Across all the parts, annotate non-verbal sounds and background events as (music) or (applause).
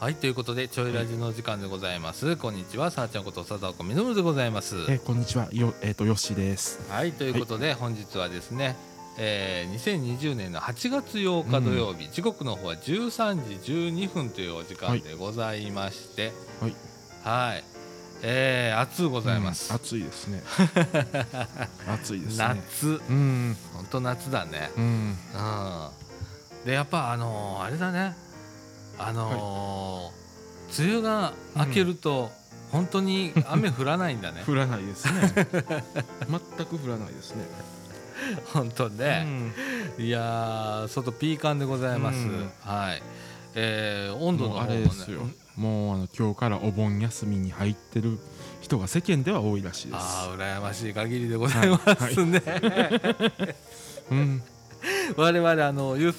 はいということでちょいラジの時間でございます、こんにちはさあちゃんこと佐藤みのるでございます。えーこんにちはよえっ、とよっしーです。はいということで、本日はですね、えー、2020年の8月8日土曜日、時刻の方は13時12分というお時間でございましてはい。はい、えー、暑うございます、うん暑いですね。(laughs) 暑いですね。夏。うん。本当夏だね。うん。うん。でやっぱあのーあれだねあのー梅雨が明けると、本当に雨降らないんだね。降らないですね。(laughs) 全く降らないですね。本当ね、うん。いやー外ピーカンでございます、うん。はい。えー、温度の方もね。れですよもうあの今日からお盆休みに入ってる人が世間では多いらしいですああ羨ましい限りでございますね、うん我々あのユー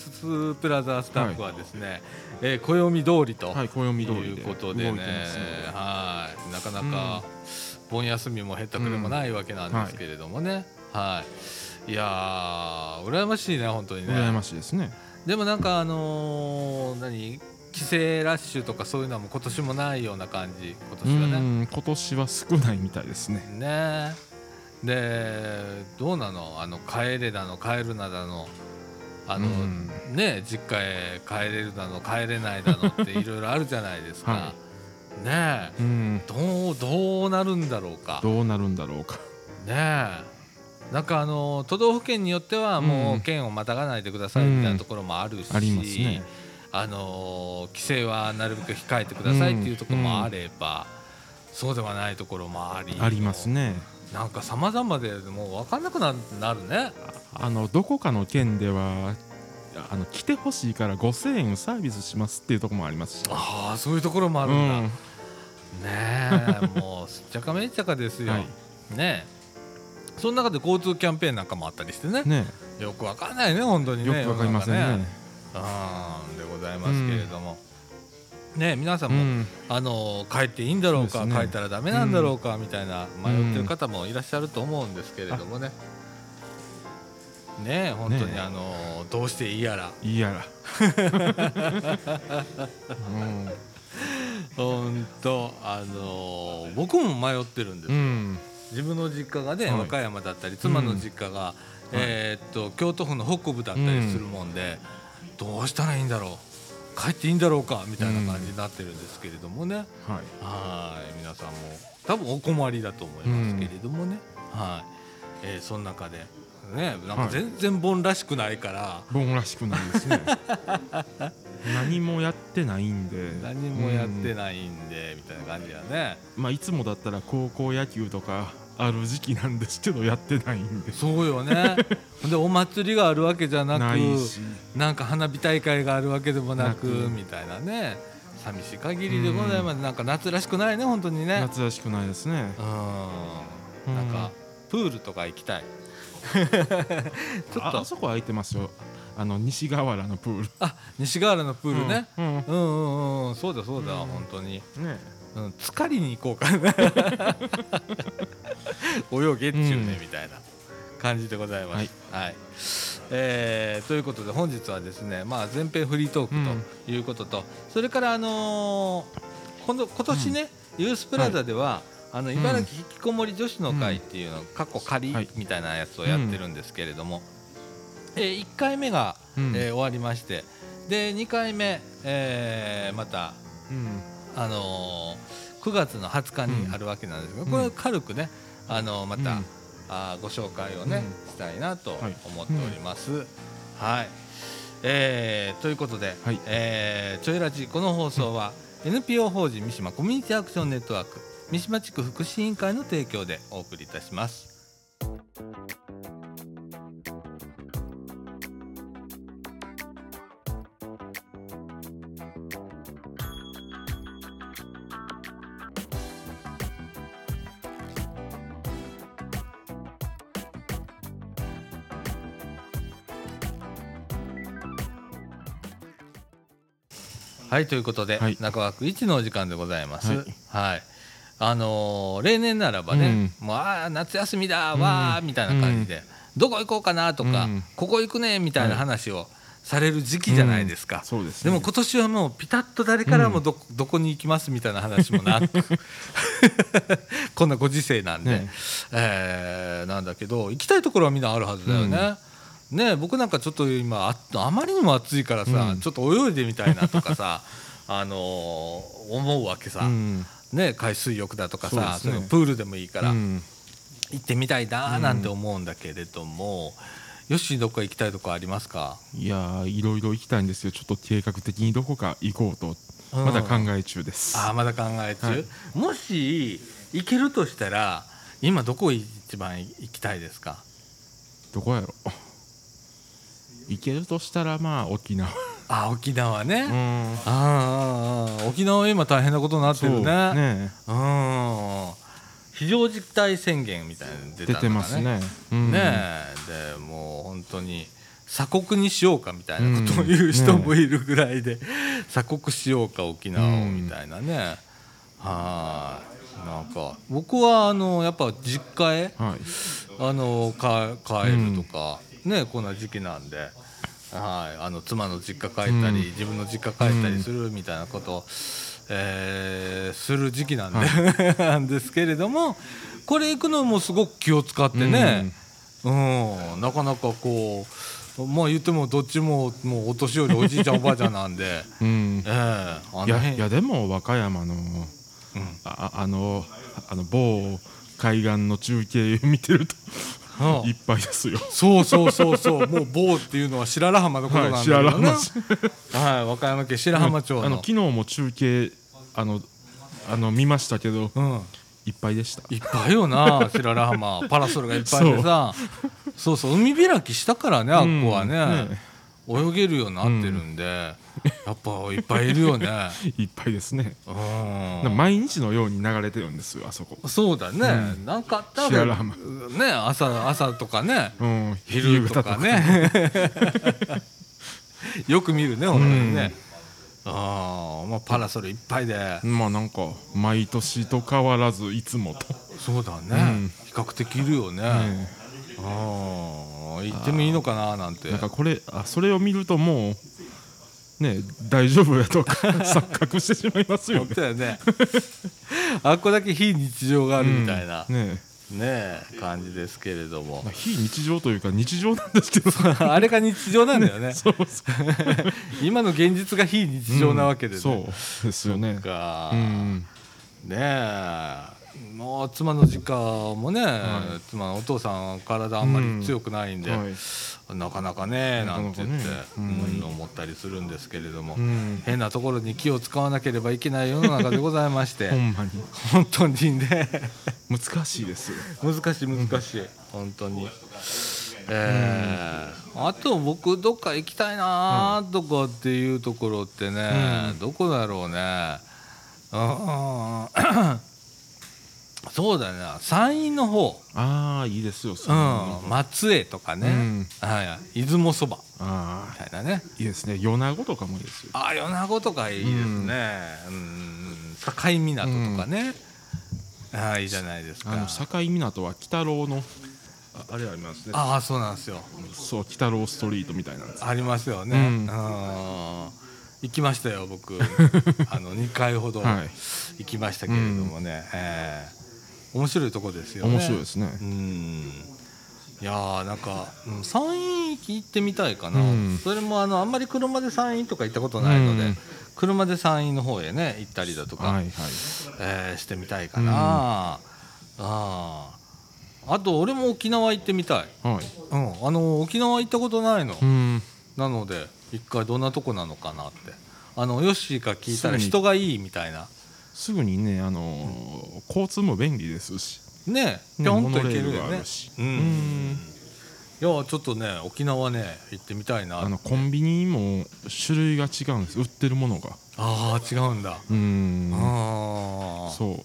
スプラザスタッフはですね、えー暦通りと、はい暦通いうことでね動いてますのではい。なかなか盆休みもへったくれもないわけなんですけれどもね、はい。いやー羨ましいね本当にね。羨ましいですね。でもなんかあのー何？帰省ラッシュとかそういうのも今年もないような感じ？今う年はね。ん今年は少ないみたいですね。ね。でどうなの？あの帰れだの帰るなだのあの、うん。ね実家へ帰れるだの帰れないだのっていろいろあるじゃないですか、はねえ。うん。どうどうなるんだろうか。どうなるんだろうか。ねえ。なんかあの都道府県によってはもううん県をまたがないでくださいみたいなところもあるし、ありますね。あの帰省はなるべく控えてくださいっていうところもあれば、そうではないところもあり。ありますねなんか様々でもう分かんなくななるね。あのどこかの県ではあの来てほしいから5000円サービスしますっていうところもありますし。ああそういうところもあるんだ、ねえもうすっちゃかめっちゃかですよ、はい。ねえ。その中で交通キャンペーンなんかもあったりしてね。ねよくわかんないね本当にね。よくわかりませんね。うんでございますけれども、ね皆さんも、うん。あの帰っていいんだろうかね。帰ったらダメなんだろうか、みたいな迷ってる方もいらっしゃると思うんですけれどもね、ね本当に、ねあのどうしていいやら。いいやら。(laughs) 本当あの僕も迷ってるんですよ、自分の実家がね、はい。和歌山だったり妻の実家が、えーっと京都府の北部だったりするもんで、どうしたらいいんだろう帰っていいんだろうかみたいな感じになってるんですけれどもね、はい。はい。皆さんも多分お困りだと思いますけれどもね、はい、えーその中でねなんか全然盆らしくないから、盆らしくないですね。(laughs) 何もやってないんで。何もやってい、ないんで、みたいな感じやね。まあいつもだったら高校野球とかある時期なんですけどやってないんで。そうよね。(laughs) でお祭りがあるわけじゃなくなんか花火大会があるわけでもなくみたいなね。寂しい限りでございます、なんか夏らしくないね本当にね。夏らしくないですね。うん。なんかプールとか行きたい。ちょっとああそこ空いてますよ。あの西河原のプール。あ西河原のプールね、うん。うん。うん、うんうん。そうだそうだ、うん。本当に、ねうん、浸かりに行こうかな。(laughs) 泳げっちゅうね、うんみたいな感じでございます。はい、えーということで本日はですね、まあ、前編フリートークということと、それから、あのー今度今年ね、ユースプラザでは、あの茨城引きこもり女子の会っていうの、過去仮はい。みたいなやつをやってるんですけれども、え1回目が、うん。えー終わりましてで2回目、えーまたうんあのー9月の20日にあるわけなんですが、うん。これ軽くね、あのーまた、うん。あーご紹介をね、うしたいなとはい。思っております。はい、えーということで、はい。えーちょいラジこの放送は NPO 法人三島コミュニティアクションネットワーク三島地区福祉委員会の提供でお送りいたします。はいということで、はい。中枠一のお時間でございます。ははい。い。あのー例年ならばね、もうあー夏休みだわーみたいな感じで、どこ行こうかなとか、うん。ここ行くねみたいな話をされる時期じゃないですか、ですでねも今年はもうピタッと誰からもど,、どこに行きますみたいな話もなく (laughs) こんなご時世なんで、ね。えーなんだけど行きたいところはみんなあるはずだよね。ね僕なんかちょっと今ああまりにも暑いからさ、うん。ちょっと泳いでみたいなとかさ (laughs) あのー思うわけさ、うん。ね、海水浴だとかさそプールでもいいから、うん。行ってみたいななんて思うんだけれども、よしどっか行きたいとこありますか、いやーいろいろ行きたいんですよ。ちょっと計画的にどこか行こうと。うん。まだ考え中です、あーまだ考え中、はい。もし行けるとしたら今どこ一番行きたいですか？どこやろ？行けるとしたらまあ沖縄。あ沖縄ね、あうん。ーあーあ沖縄今大変なことになってるね。ね。うん。非常事態宣言みたいなの出たのが出てますね。うん。ねえ。でもう本当に鎖国にしようかみたいなことを言う人もいるぐらいで、(laughs) 鎖国しようか沖縄をみたいなね、はい。なんか僕はあのやっぱ実家へはい。あのか帰るとか、ねこんな時期なんで。はい、あの妻の実家帰ったり、うん。自分の実家帰ったりするみたいなことを、えーする時期なんで、(laughs) なんですけれどもこれ行くのもすごく気を使ってね、うん。なかなかこうまあ言ってもどっちももうお年寄りおじいちゃんおばあちゃんなんで、(laughs) うん。ええ。あのいや辺いやでも和歌山のうん。ああのあの某海岸の中継見てるといっぱいですよ。そうそうそうそう。もう某っていうのは白良浜のことなんだはいはい、和歌山県白浜町の、あの昨日も中継あのあの見ましたけどうん。いっぱいでした。いっぱいよな白良浜。パラソルがいっぱいでさ。(laughs) そうそう海開きしたからねあっこはね,、うん。ね泳げるようになってるんで、やっぱいっぱいいるよね。(laughs) いっぱいですね。うん。毎日のように流れてるんですよあそこ。そうだね、なんかあったらね朝朝とかね。うん。昼とかね。(laughs) よく見るね本当にね、ああまあパラソルいっぱいで、まあなんか毎年と変わらずいつもと。そうだね、うん。比較的いるよね、ねああ行ってもいいのかななんて。なんかこれあそれを見るともうね大丈夫やとか (laughs) 錯覚してしまいますよ本ね当やね。あっこだけ非日常があるみたいな、うん。ねねえ感じですけれども。まあ非日常というか日常なんですけど。(laughs) あれが日常なんだよね。(laughs) そうそう今の現実が非日常なわけでね、そうですよね。か、うん。ねえもう妻の実家もね、は妻のお父さん体あんまり強くないんで、はい。なかなかねなんて言って、うん。うん思ったりするんですけれども、うん。変なところに気を使わなければいけない世の中でございましほてんまに。本当にね。難しいです。よ難しい難しい。本当に。えーあと僕どっか行きたいなとかっていうところってね、うん。どこだろうね。うんそうだよな山陰の方、ああいいですよそうん。の、松江とかね、うん。はい、出雲そば。あみたいなね。あいいですね。米子とかもいいですよ。あ米子とかいいですね、うん。境港とかね、ああいいじゃないですか。あの境港は鬼太郎のああれありますね。ああそうなんですよ。そう鬼太郎ストリートみたいなんですありますよね、うん。うん。行きましたよ僕。(laughs) あの2回ほどはい。行きましたけれどもね、ええ面白いとこですよね。面白いですね。うん。いやーなんか、うん山陰行ってみたいかな、うん。それもあのあんまり車で山陰とか行ったことないので、うん。車で山陰の方へね行ったりだとか、はいはい。えーしてみたいかな、あああと俺も沖縄行ってみたい、はい。うん、あの沖縄行ったことないの、うん。なので一回どんなとこなのかなって。あのヨッシーから聞いたら人がいいみたいなすぐにねあのー交通も便利ですし。ねぴねょんと行けるよね。うん。うん。いやちょっとね沖縄ね行ってみたいな。あのコンビニも種類が違うんです。売ってるものが。あー違うんだ、うん。ああ。そう。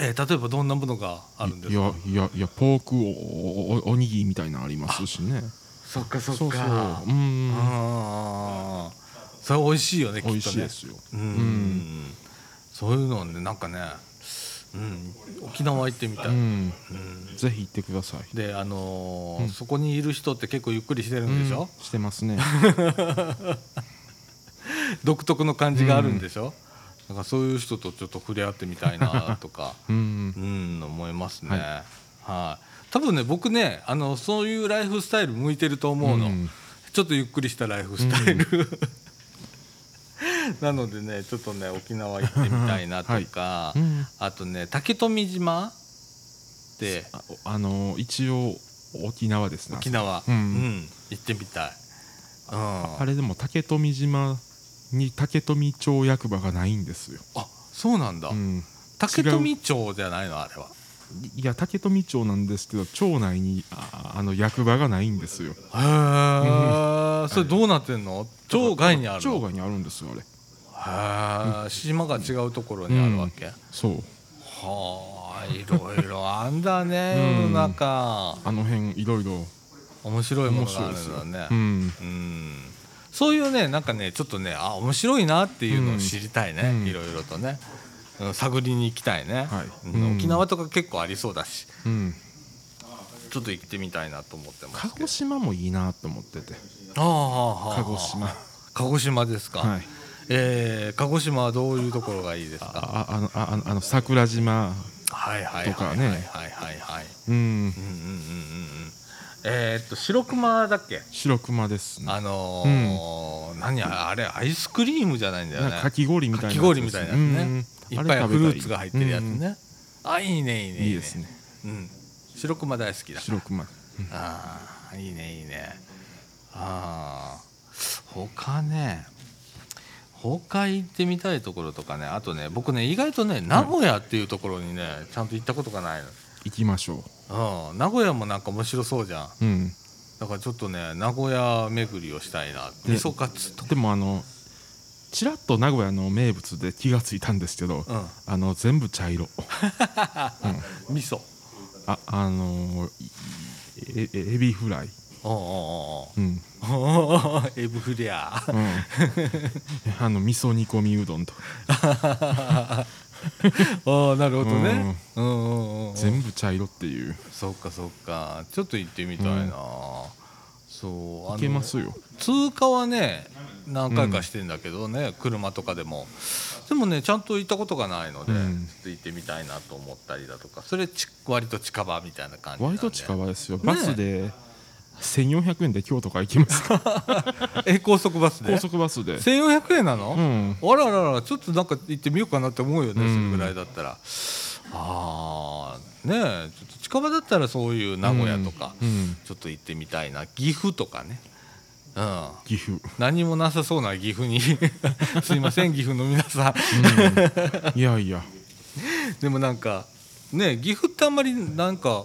えー例えばどんなものがあるんですか？いやいやいやポークおおおにぎりみたいなのありますしね。そっかそっか。そうそう。うん。ああ。それ美味しいよねきっとね。美味しいですよ。うん、んそういうのねなんかねうん、沖縄行ってみたい、うん。うん。ぜひ行ってください。であのーうん。そこにいる人って結構ゆっくりしてるんでしょ、うん。してますね。(laughs) 独特の感じがあるんでしょ、だからそういう人とちょっと触れ合ってみたいなとか。(laughs) うん。うん思いますね。ははい、多分ね僕ねあのそういうライフスタイル向いてると思うの、ん。ちょっとゆっくりしたライフスタイル、(laughs) なのでねちょっとね沖縄行ってみたいなとか、うん。あとね竹富島ってああの一応沖縄ですね。沖縄、うん。行ってみたい、うん、あれでも竹富島に竹富町役場がないんですよ、あそうなんだ、うん、竹富町じゃないの？あれは。いや竹富町なんですけど町内にああの役場がないんですよ。へえ、それどうなってんの？町外にあるの？町外にあるんですよあれへえ島が違うところにあるわけ、そうはあいろいろあんだねうん。世の中。あの辺いろいろ。面白いものがある面白いですよんだね。うん。うん。そういうねなんかねちょっとねあ面白いなっていうのを知りたいね、うん。いろいろとね、うん、探りに行きたいね、はい。うん。うん。沖縄とか結構ありそうだし。うん。ちょっと行ってみたいなと思ってます鹿児島もいいなと思ってて。ああ。鹿児島。鹿児島ですか、はいえー鹿児島はどういうところがいいですか？ああのああの桜島はいはいはいとかねはいはい。はいはいうん。うん。うんうんうんうん。えーっと白熊だっけ？白熊ですね。あのー何あれ？あれアイスクリームじゃないんだよね。かかき氷みたいなかき氷みたいなね。うん。いっぱいフルーツが入ってるやつね、あいいねいいねいいですね。うん。白熊大好きだ白熊。ああいいねいいね。ああ他ね他行ってみたいところとかねあとね僕ね意外とね名古屋っていうところにねちゃんと行ったことがない行きましょの、うん、名古屋もなんか面白そうじゃん。ううん。だからちょっとね名古屋巡りをしたいなで味噌カツとか。でもあのちらっと名古屋の名物で気がついたんですけど、うん。あの全部茶色。(laughs) 味噌。ああのいええエビフライ。おうん、(laughs) エブフレア。うん、あの味噌煮込みうどんとか。(laughs) ああなるほどね。うん。うんうんうん全部茶色っていう。そっかそっか。ちょっと行ってみたいな、うん。そうあのいけますよ。通過はね何回かしてんだけどね、車とかでも。でもねちゃんと行ったことがないので、うん。ちょっと行ってみたいなと思ったりだとか。それち割と近場みたいな感じ割と近場ですよ。バスで1400円で京都から行きます。か (laughs) え高速バスで？高速バスで。1400円なの、うん。あらららちょっとなんか行ってみようかなって思うよね、うん。それぐらいだったら。ああねえちょっと近場だったらそういう名古屋とか、うんちょっと行ってみたいな。岐阜とかね。うん。岐阜、何もなさそうな岐阜に。(laughs) すいません岐阜の皆さん。いやいや。(laughs) でもなんかね岐阜ってあんまりなんか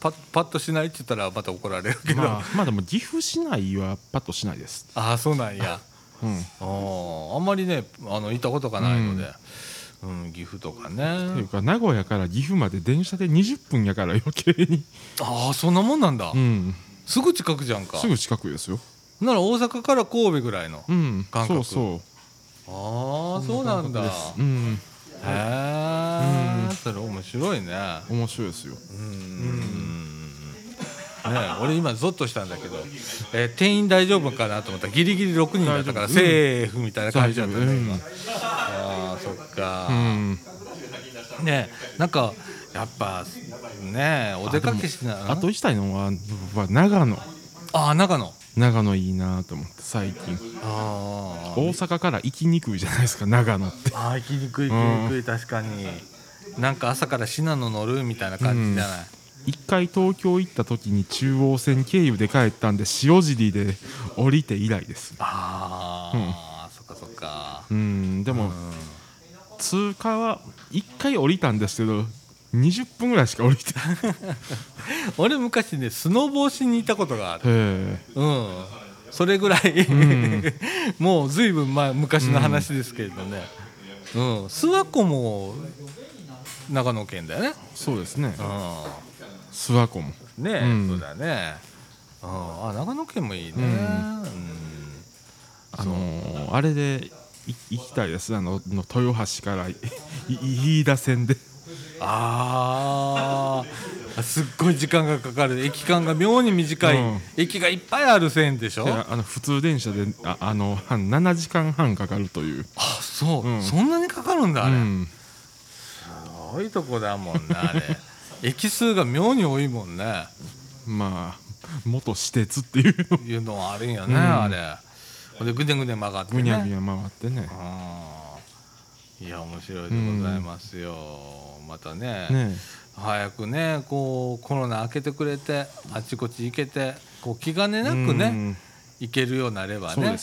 パッパッとしないって言ったらまた怒られるけど、まあ (laughs) まあでも岐阜市内はパッとしないです。ああそうなんや。(laughs) うん。あーあんまりねあの行ったことがないので、うん岐阜とかといねうか名古屋から岐阜まで電車で20分やから余計に、ああそんなもんなんだ、うん、すぐ近くじゃんか。すぐ近くですよ、なら大阪から神戸ぐらいの、うん、感覚。そうそああそうなんだ。へう、うん、えそれ面白いね。面白いですよ。うん。ね俺今ゾッとしたんだけど、えー店員大丈夫かなと思ったらギリギリ6人だったからセーフみたいな感じだったね、ああそっか、うん。ねなんかやっぱねお出かけしなあと行きたいのはは長野。ああ長野長野いいなと思って最近。あー。大阪から行きにくいじゃないですか長野って。あー行きにくい行きにくい確かに。なんか朝から信濃乗るみたいな感じじゃない、一回東京行った時に中央線経由で帰ったんで塩尻で降りて以来です。ああ、そっかそっか。うん。でもうん。通過は一回降りたんですけど20分ぐらいしか降りてない。(laughs) 俺昔ねスノボーしに行ったことがある。へうん。それぐらい、ん。(laughs) もうずいぶん前昔の話ですけれどね。うん。諏訪湖も長野県だよね。えそうですね。う諏訪湖も。んねえ、うん。そうだね。うん。あ長野県もいいね、ううん。んあのーあれでい行きたいです。あのの豊橋から飯田線でああすっごい時間がかかる。駅間が妙に短い、うん。駅がいっぱいある線でしょ？であの普通電車でああの半7時間半かかるという。あそう、うん。そんなにかかるんだあれ、うん。すごいとこだもんねあれ。(laughs) 駅数が妙に多いもんね。まあ元私鉄っていう。のいうのはあるんよね、うん。あれでぐねぐね曲がってね。ぐにゃぐにゃ回ってね。うんいや面白いでございますよ、またねね早くねこうコロナ明けてくれてあちこち行けてこう気兼ねなくね、うん。行けるようになればそうね。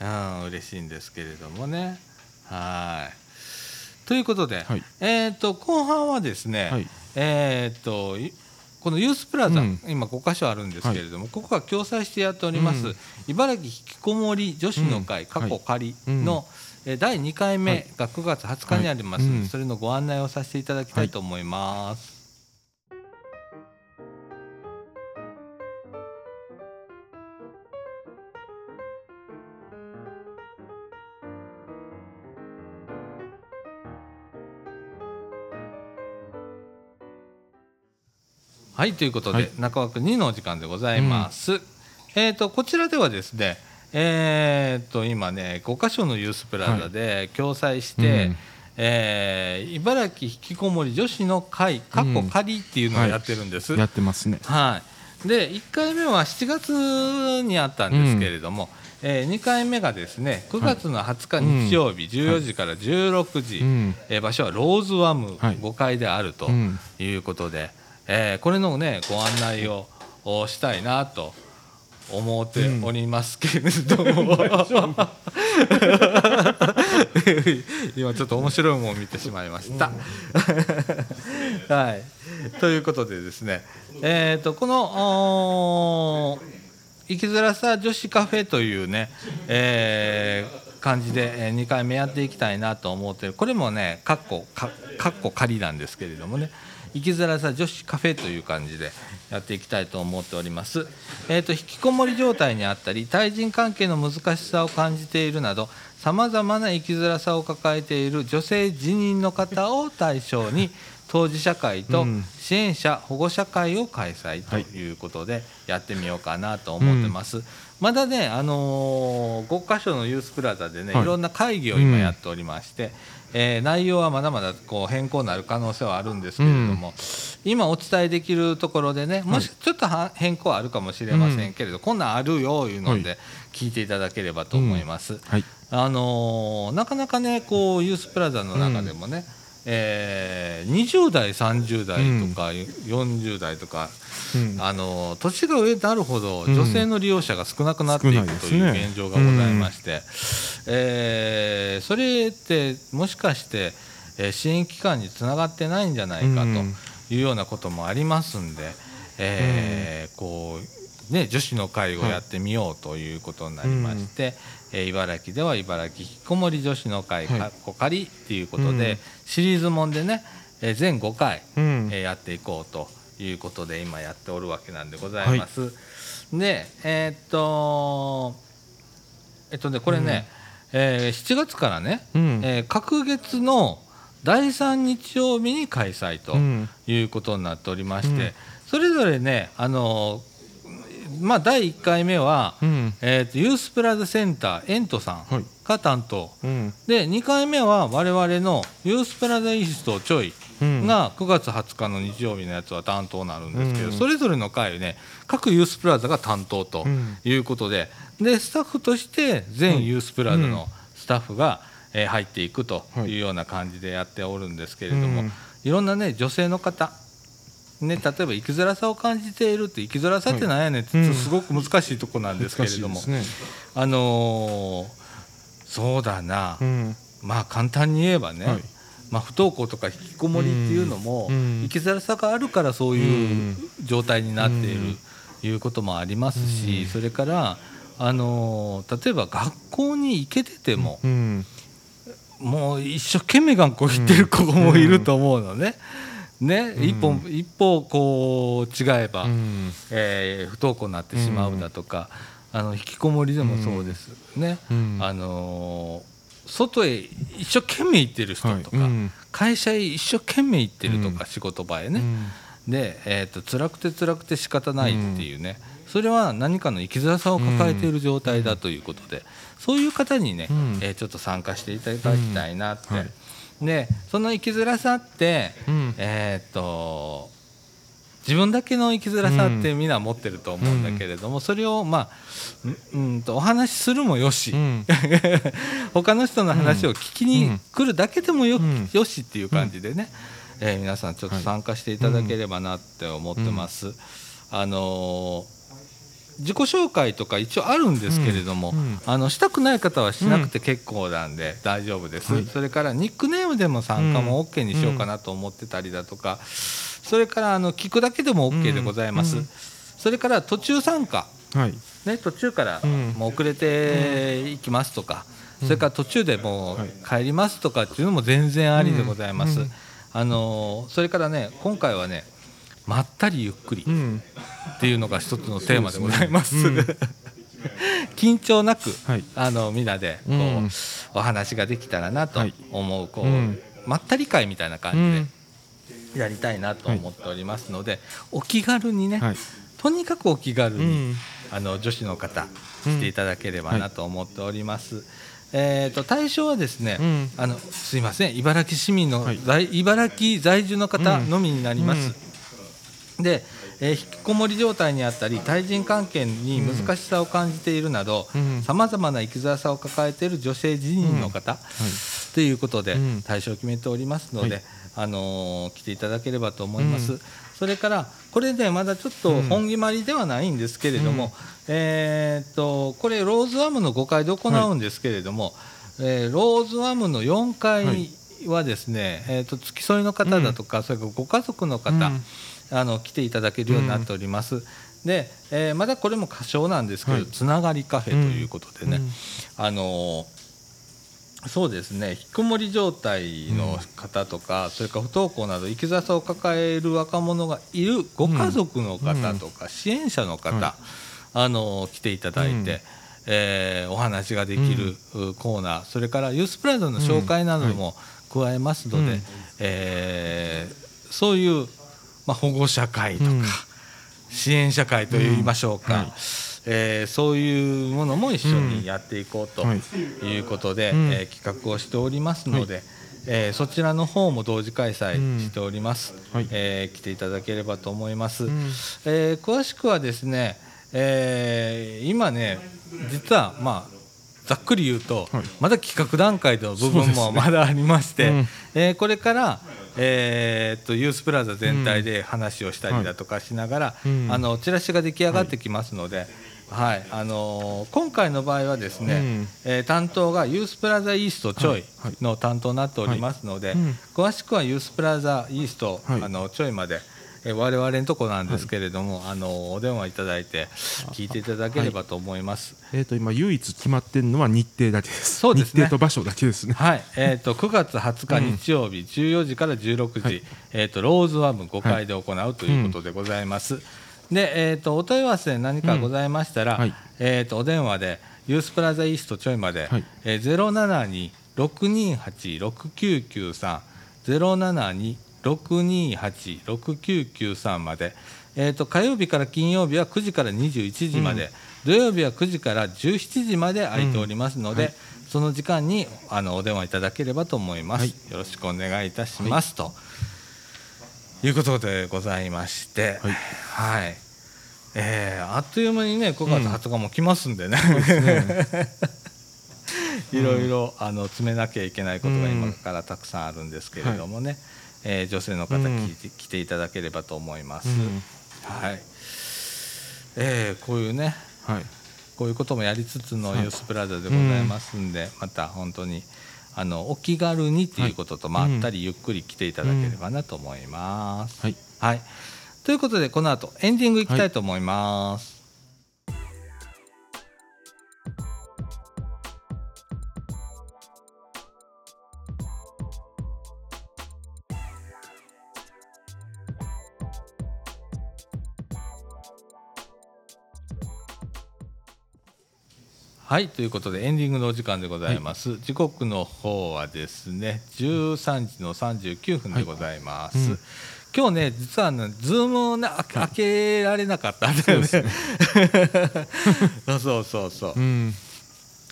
うん嬉しいんですけれどもね。はい。ということで、はい。えっ、と後半はですね、はい。えっ、といこのユースプラザ、うん。今5箇所あるんですけれども、ここが共催してやっております、うん。茨城引きこもり女子の会、うん。過去仮の、はいうん。えー第2回目が9月20日にありますので、はい。うん。それのご案内をさせていただきたいと思います。はいということで、はい。中枠2のお時間でございます。えっ、とこちらではですねえっ、と今ね5箇所のユースプラザで共催して、うん。えー茨城引きこもり女子の会過去仮っていうのをやってるんです。やってますね。はい、で1回目は7月にあったんですけれども、え2回目がですね9月の20日日曜日、14時から16時、うん。えー場所はローズワムはい。5階であるとうん。いうことで、えーこれのねご案内をおしたいなと思っておりますけれども、(laughs) 今ちょっと面白いものを見てしまいました。(laughs) はい、ということでですね、えー、とこの生きづらさ女子カフェというね、えー感じで、え2回目やっていきたいなと思ってる。これもねかっこかかっこ仮なんですけれどもね生きづらさ女子カフェという感じでやっていきたいと思っております。えー、と引きこもり状態にあったり対人関係の難しさを感じているなどさまざまな生きづらさを抱えている女性自認の方を対象に当事者会とうん。支援者保護者会を開催ということでやってみようかなと思ってます。まだね、あのー、5箇所のユースプラザでね、はい。い、ろんな会議を今やっておりまして、えー内容はまだまだこう変更になる可能性はあるんですけれども、今お伝えできるところでねもしちょっとは変更あるかもしれませんけれど、こんなんあるよいうのはで聞いていただければと思います。はい。あのーなかなかねこうユースプラザの中でもね、えー20代30代とか、40代とか、うん。あのー年が上になるほどうん。女性の利用者が少なくなっていくというね。現状がございまして、えーそれってもしかして、えー支援機関につながってないんじゃないかうん。というようなこともありますんで、えーこうね、女子の会をやってみようということになりまして、えー茨城では茨城引きこもり女子の会はい。かっこ仮っていうことで、うん。シリーズもんでね、えー全5回、うん。えーやっていこうということで今やっておるわけなんでございます。でえーっとえっとねこれね、えー7月からね、うん。えー各月の第3日曜日に開催とうん。いうことになっておりまして、うん。それぞれねあのまあ第1回目は、うん。えーとユースプラザセンターエントさんはい。が担当、うん。で2回目は我々のユースプラザイーストちょいうん。が9月20日の日曜日のやつは担当になるんですけど、うん。それぞれの回ね各ユースプラザが担当とうん。いうことで。でスタッフとして全ユースプラザのスタッフが、えー入っていくというような感じでやっておるんですけれども、うん。いろんなね女性の方ね、例えば生きづらさを感じているって生きづらさって何やねんってすごく難しいとこなんですけれども、ね。あのーそうだな、うん。まあ簡単に言えばね、はい。まあ、不登校とか引きこもりっていうのも、うん。生きづらさがあるからそういう状態になっている、いうこともありますし、うん。それから、あのー例えば学校に行けてても、うん。もう一生懸命学校行ってる子もいると思うのね。ね、うん一歩一歩こう違えば、うん。えー不登校になってしまうだとか、あの引きこもりでもそうです。ね。うん。あのー外へ一生懸命行ってる人とか、会社へ一生懸命行ってるとか、うん。仕事場へね、うん。で、えー、と辛くて辛くて仕方ないっていうね、それは何かの生きづらさを抱えている状態だということで、そういう方にね、うん。えーちょっと参加していただきたいなって、でその生きづらさって、うん。えっ、と自分だけの生きづらさってみん。な持ってると思うんだけれども、それをまあうんうんとお話しするもよし、うん。(laughs) 他の人の話を聞きに来るだけでもよ,、うん。よしっていう感じでね、えー皆さんちょっと参加していただければなって思ってます。あのー自己紹介とか一応あるんですけれども、うんうん。あのしたくない方はしなくて結構なんで大丈夫です、はい。それからニックネームでも参加も OK にしようかなと思ってたりだとか、それからあの聞くだけでも OK でございます、うん。うんそれから途中参加。はい。ね、途中からうん。もう遅れていきますとか、それから途中でもう帰りますとかっていうのも全然ありでございます。うん。あのーそれからね今回はねまったりゆっくりっうんていうのが一つのテーマでございます。すね緊張なく、はい。あのみんなでこう、うん。お話ができたらなとはい。思う、こう、うん。まったり会みたいなう感じん。でやりたいなと思っておりますので、お気軽にね、はい。とにかくお気軽うに、ん。あの女子の方来ていただければなと思っております。えー、と対象はですね、うん。あのすいません茨城市民の、はい。在茨城在住の方のみになります。で、えー引きこもり状態にあったり対人関係に難しさを感じているなどうん。さまざまな生きづらさを抱えている女性自身の方、ということでうん。対象を決めておりますので、はい。あのー来ていただければと思います。うん。それからこれねまだちょっと本決まりではないんですけれども、うん。えーっとこれローズワムの5階で行うんですけれども、えーローズワムの4階はですね、えーっと付き添いの方だとか、それからご家族の方、うんあの来ていただけるようになっております。で、えーまだこれも歌唱なんですけど、はい。つながりカフェということでね、うん。あのーそうですね。引きこもり状態の方とか、それから不登校など生きづらさを抱える若者がいるご家族の方とか、支援者の方、はあのー来ていただいて、うん。えーお話ができる、うコーナーそれからユースプラザの紹介なども加えますので、うん。えーそういう、まあ、保護者会とか、うん。支援者会といいましょうか、うん。はい。えーそういうものも一緒にやっていこうとはい。いうことで、うん。えー企画をしておりますので、えーそちらの方も同時開催しております、はい。えー来ていただければと思います、うん。えー詳しくはですね、えー今ね実はまあざっくり言うと、はい。まだ企画段階の部分もまだありまして、うん。えーこれから、えーっとユースプラザ全体で話をしたりだとかしながら、うん。あのチラシが出来上がってきますので、はい。あのー今回の場合はですね、うん。えー担当がユースプラザイーストちょいはい。はい。の担当になっておりますので、詳しくはユースプラザイースト、はい。あのちょいまで、えー我々のとこなんですけれども、あのお電話いただいて聞いていただければと思います。えーと今唯一決まってるのは日程だけです。そうですね。日程と場所だけですね。はい、えー、(laughs) と9月20日日曜日、14時から16時、はい。えー、とローズワム5階で行うということでございます。で、えー、とお問い合わせ何かございましたら、うん。はい。えー、とお電話でユースプラザイーストちょいまで、はい。えー、072-628-6993 072-628-6993まで、えー、と火曜日から金曜日は9時から21時まで、土曜日は9時から17時まで空いておりますので、うんはい。その時間にあのお電話いただければと思います。はい。よろしくお願いいたします、ということでございまして、はい。はい。えーあっという間にね9月20日も来ますんでね、(laughs) いろいろあの詰めなきゃいけないことが今からたくさんあるんですけれどもね、えー女性の方うん。聞いて、来ていただければと思います。うん。はい。えーこういうねはい。こういうこともやりつつのはい。ユースプラザでございますんで、また本当にあのお気軽にっていうことと、はいまったりゆっくり来ていただければなと思います。はい。はい、ということでこの後エンディングいきたいと思います。はいということでエンディングのお時間でございます、はい、時刻の方はですね13時の39分でございます、はいうん。今日ね実はねズームをね開けられなかった。んだよね。(laughs) そうそうそう。う。ん、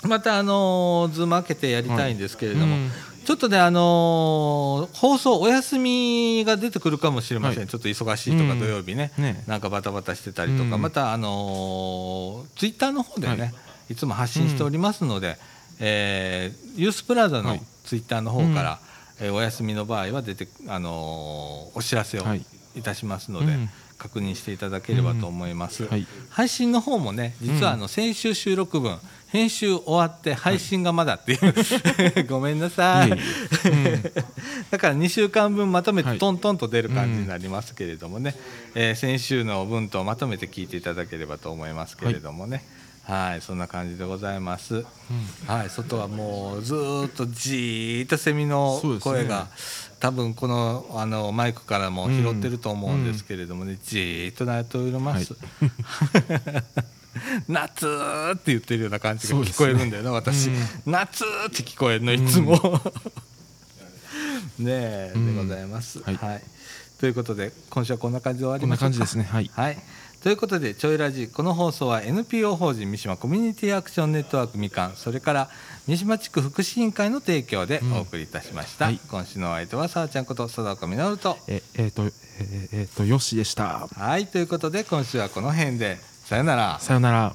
またあのズーム開けてやりたいんですけれども、はいうん、ちょっとねあのー、放送お休みが出てくるかもしれません、はい、ちょっと忙しいとか土曜日ね。うん、ね。なんかバタバタしてたりとか、またあのー、ツイッターの方でね、はいいつも発信しておりますので、うん、えー、ユースプラザのツイッターの方から、はい、えー、お休みの場合は出て、あのー、お知らせをい。たしますので、はい、確認していただければと思います、うん。はい、配信の方もね実はあの先週収録分、編集終わって配信がまだっていう、はい、ごめんなさい、(laughs) うん、だから2週間分まとめてトントンと出る感じになりますけれどもね、うん、えー、先週の分とまとめて聞いていただければと思いますけれどもね、はいそんな感じでございます、うん、はい外はもうずっとじーっとセミの声が、ね、多分このあのマイクからも拾ってると思うんですけれどもね、うん、じーっと鳴いております、はい。(laughs) 夏って言ってるような感じが聞こえるんだよな、ね、私、うん、夏って聞こえるのいつも、(laughs) ねえ、でございます、はい、はい、ということで今週はこんな感じで終わりましこんな感じですね。はい、はい。ということでちょいラジこの放送は NPO 法人三島コミュニティアクションネットワークみかんそれから三島地区福祉委員会の提供でお送りいたしました、うんはい、今週のお相手はさあちゃんこと佐岡実と。ええー、とえー、えー、とよしでした。はい。ということで今週はこの辺で。さよなら。さよなら